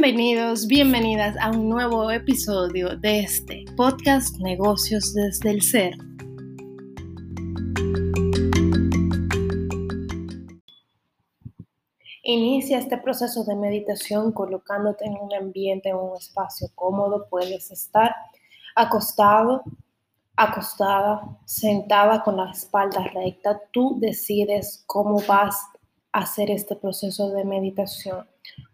Bienvenidos, bienvenidas a un nuevo episodio de este podcast Negocios desde el Ser. Inicia este proceso de meditación colocándote en un ambiente, en un espacio cómodo. Puedes estar acostado, acostada, sentada con la espalda recta. Tú decides cómo vas a hacer este proceso de meditación.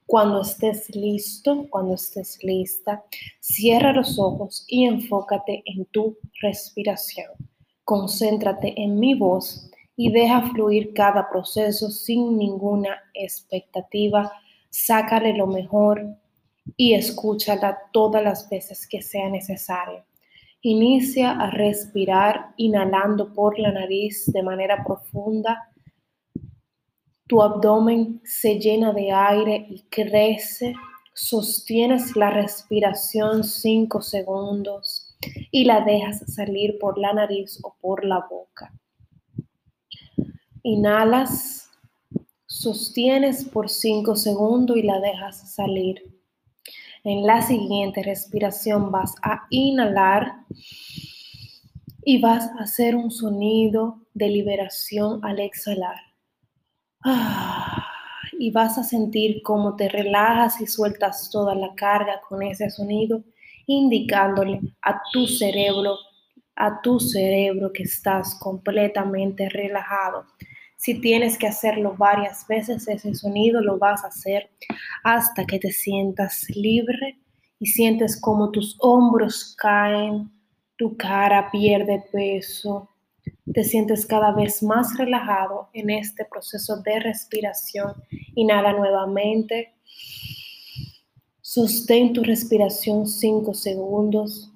Cuando estés listo, cuando estés lista, cierra los ojos y enfócate en tu respiración. Concéntrate en mi voz y deja fluir cada proceso sin ninguna expectativa. Sácale lo mejor y escúchala todas las veces que sea necesario. Inicia a respirar inhalando por la nariz de manera profunda tu abdomen se llena de aire y crece. Sostienes la respiración 5 segundos y la dejas salir por la nariz o por la boca. Inhalas, sostienes por 5 segundos y la dejas salir. En la siguiente respiración vas a inhalar y vas a hacer un sonido de liberación al exhalar. Y vas a sentir cómo te relajas y sueltas toda la carga con ese sonido, indicándole a tu cerebro, a tu cerebro que estás completamente relajado. Si tienes que hacerlo varias veces, ese sonido lo vas a hacer hasta que te sientas libre y sientes como tus hombros caen, tu cara pierde peso, te sientes cada vez más relajado en este proceso de respiración. Inhala nuevamente. Sostén tu respiración 5 segundos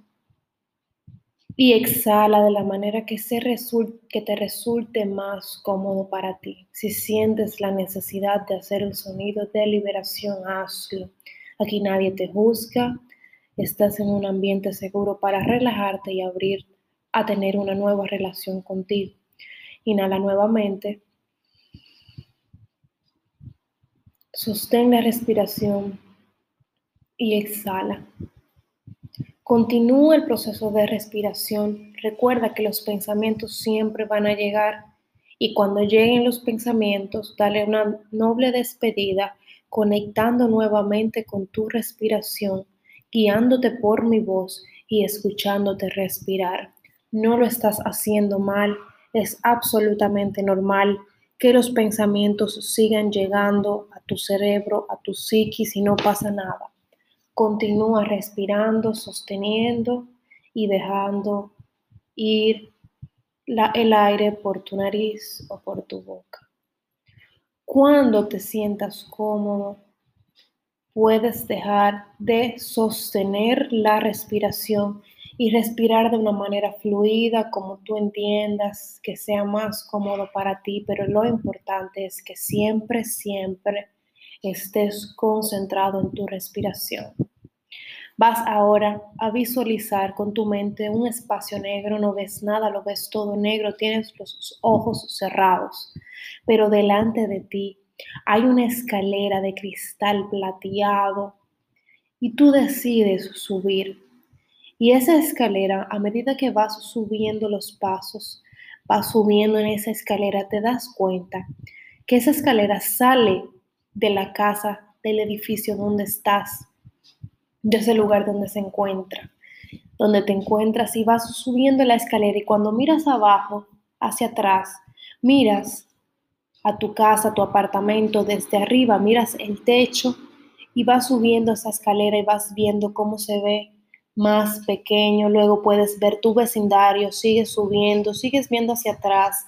y exhala de la manera que, se que te resulte más cómodo para ti. Si sientes la necesidad de hacer el sonido de liberación, hazlo. Aquí nadie te juzga. Estás en un ambiente seguro para relajarte y abrir a tener una nueva relación contigo. Inhala nuevamente. Sostén la respiración y exhala. Continúa el proceso de respiración. Recuerda que los pensamientos siempre van a llegar y cuando lleguen los pensamientos, dale una noble despedida conectando nuevamente con tu respiración, guiándote por mi voz y escuchándote respirar no lo estás haciendo mal, es absolutamente normal que los pensamientos sigan llegando a tu cerebro, a tu psiquis y no pasa nada. Continúa respirando, sosteniendo y dejando ir el aire por tu nariz o por tu boca. Cuando te sientas cómodo, puedes dejar de sostener la respiración y respirar de una manera fluida, como tú entiendas, que sea más cómodo para ti, pero lo importante es que siempre, siempre estés concentrado en tu respiración. Vas ahora a visualizar con tu mente un espacio negro, no ves nada, lo ves todo negro, tienes los ojos cerrados, pero delante de ti hay una escalera de cristal plateado y tú decides subir y esa escalera, a medida que vas subiendo los pasos, vas subiendo en esa escalera, te das cuenta que esa escalera sale de la casa, del edificio donde estás, de ese lugar donde se encuentra, donde te encuentras y vas subiendo la escalera. Y cuando miras abajo, hacia atrás, miras a tu casa, a tu apartamento desde arriba, miras el techo y vas subiendo esa escalera y vas viendo cómo se ve más pequeño, luego puedes ver tu vecindario, sigues subiendo, sigues viendo hacia atrás,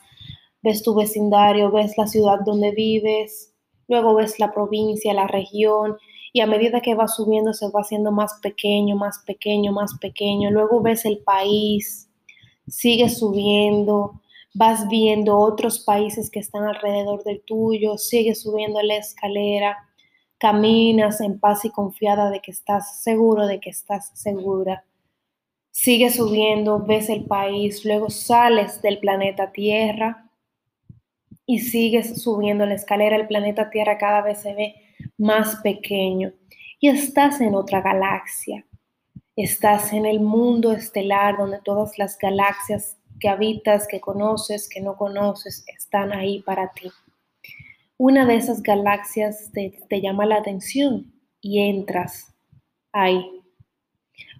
ves tu vecindario, ves la ciudad donde vives, luego ves la provincia, la región, y a medida que vas subiendo se va haciendo más pequeño, más pequeño, más pequeño, luego ves el país, sigues subiendo, vas viendo otros países que están alrededor del tuyo, sigues subiendo la escalera caminas en paz y confiada de que estás seguro, de que estás segura. Sigues subiendo, ves el país, luego sales del planeta Tierra y sigues subiendo la escalera. El planeta Tierra cada vez se ve más pequeño y estás en otra galaxia. Estás en el mundo estelar donde todas las galaxias que habitas, que conoces, que no conoces, están ahí para ti. Una de esas galaxias te, te llama la atención y entras ahí.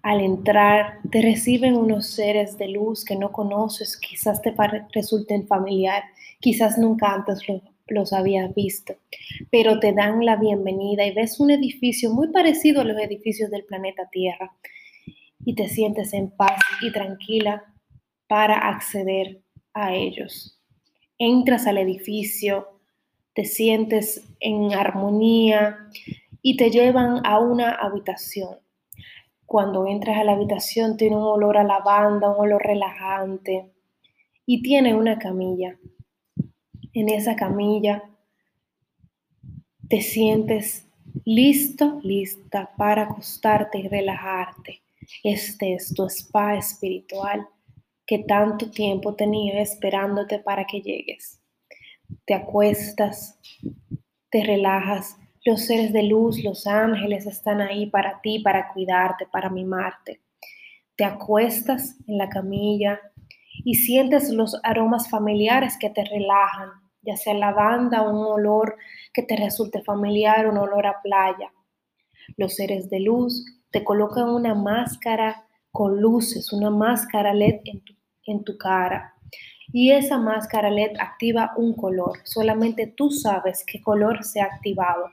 Al entrar, te reciben unos seres de luz que no conoces, quizás te resulten familiar, quizás nunca antes los habías visto, pero te dan la bienvenida y ves un edificio muy parecido a los edificios del planeta Tierra y te sientes en paz y tranquila para acceder a ellos. Entras al edificio, te sientes en armonía y te llevan a una habitación cuando entras a la habitación tiene un olor a lavanda, un olor relajante y tiene una camilla. En esa camilla te sientes listo, lista para acostarte y relajarte. Este es tu spa espiritual que tanto tiempo tenía esperándote para que llegues. Te acuestas, te relajas los seres de luz, los ángeles están ahí para ti, para cuidarte, para mimarte. Te acuestas en la camilla y sientes los aromas familiares que te relajan, ya sea lavanda, un olor que te resulte familiar, un olor a playa. Los seres de luz te colocan una máscara con luces, una máscara LED en tu, en tu cara. Y esa máscara LED activa un color. Solamente tú sabes qué color se ha activado.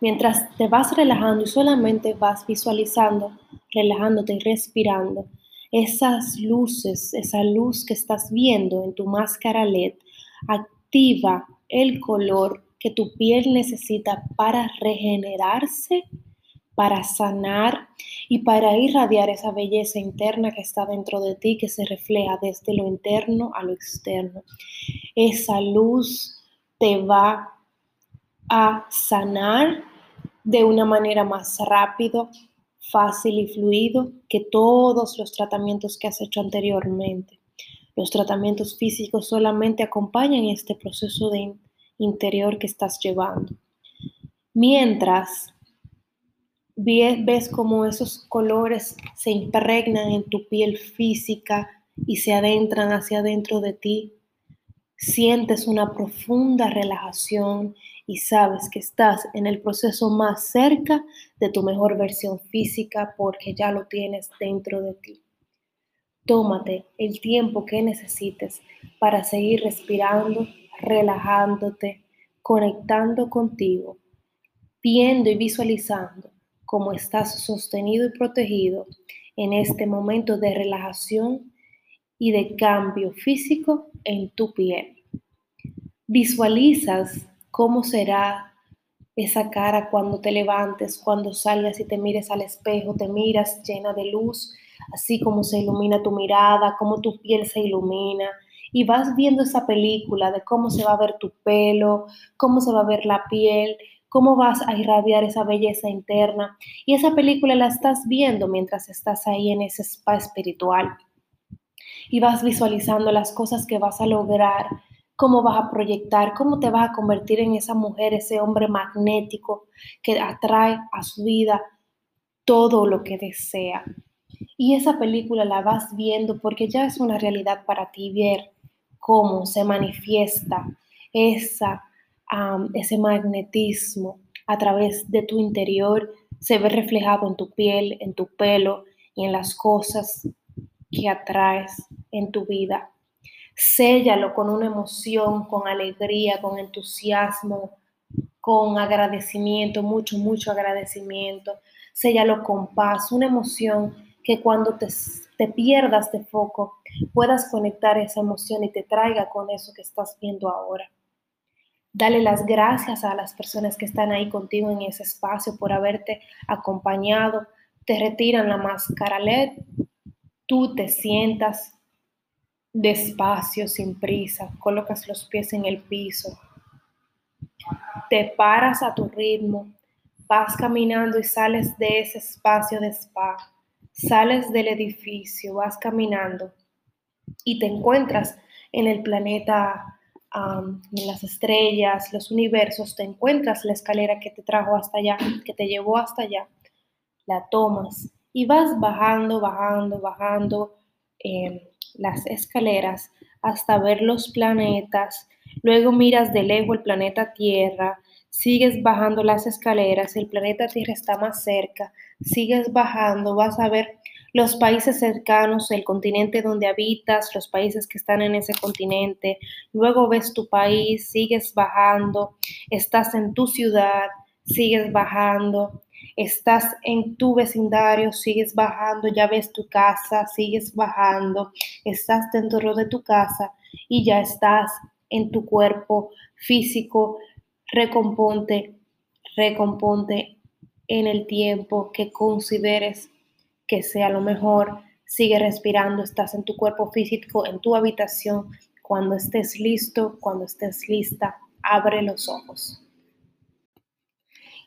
Mientras te vas relajando y solamente vas visualizando, relajándote y respirando, esas luces, esa luz que estás viendo en tu máscara LED, activa el color que tu piel necesita para regenerarse, para sanar y para irradiar esa belleza interna que está dentro de ti, que se refleja desde lo interno a lo externo. Esa luz te va a sanar de una manera más rápido, fácil y fluido que todos los tratamientos que has hecho anteriormente. Los tratamientos físicos solamente acompañan este proceso de interior que estás llevando. Mientras ves cómo esos colores se impregnan en tu piel física y se adentran hacia adentro de ti, sientes una profunda relajación y sabes que estás en el proceso más cerca de tu mejor versión física porque ya lo tienes dentro de ti. Tómate el tiempo que necesites para seguir respirando, relajándote, conectando contigo, viendo y visualizando cómo estás sostenido y protegido en este momento de relajación y de cambio físico en tu piel. Visualizas cómo será esa cara cuando te levantes, cuando salgas y te mires al espejo, te miras llena de luz, así como se ilumina tu mirada, cómo tu piel se ilumina. Y vas viendo esa película de cómo se va a ver tu pelo, cómo se va a ver la piel, cómo vas a irradiar esa belleza interna. Y esa película la estás viendo mientras estás ahí en ese spa espiritual. Y vas visualizando las cosas que vas a lograr cómo vas a proyectar, cómo te vas a convertir en esa mujer, ese hombre magnético que atrae a su vida todo lo que desea. Y esa película la vas viendo porque ya es una realidad para ti ver cómo se manifiesta esa, ese magnetismo a través de tu interior, se ve reflejado en tu piel, en tu pelo y en las cosas que atraes en tu vida. Séllalo con una emoción, con alegría, con entusiasmo, con agradecimiento, mucho, mucho agradecimiento. Séllalo con paz, una emoción que cuando te, te pierdas de foco puedas conectar esa emoción y te traiga con eso que estás viendo ahora. Dale las gracias a las personas que están ahí contigo en ese espacio por haberte acompañado. Te retiran la máscara LED, tú te sientas Despacio, sin prisa, colocas los pies en el piso. Te paras a tu ritmo, vas caminando y sales de ese espacio de spa. Sales del edificio, vas caminando y te encuentras en el planeta las estrellas, los universos, te encuentras la escalera que te trajo hasta allá, que te llevó hasta allá, la tomas y vas bajando, bajando, bajando em, las escaleras hasta ver los planetas. Luego miras de lejos el planeta Tierra, sigues bajando las escaleras, el planeta Tierra está más cerca, sigues bajando, vas a ver los países cercanos, el continente donde habitas, los países que están en ese continente, luego ves tu país, sigues bajando, estás en tu ciudad, sigues bajando, estás en tu vecindario, sigues bajando, ya ves tu casa, sigues bajando, estás dentro de tu casa y ya estás en tu cuerpo físico, recomponte, recomponte en el tiempo que consideres que sea lo mejor. Sigue respirando, estás en tu cuerpo físico, en tu habitación. Cuando estés listo, cuando estés lista, abre los ojos.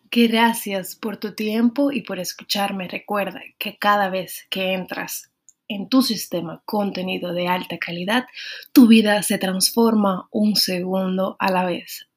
Gracias por tu tiempo y por escucharme. Recuerda que cada vez que entras en tu sistema contenido de alta calidad, tu vida se transforma un segundo a la vez.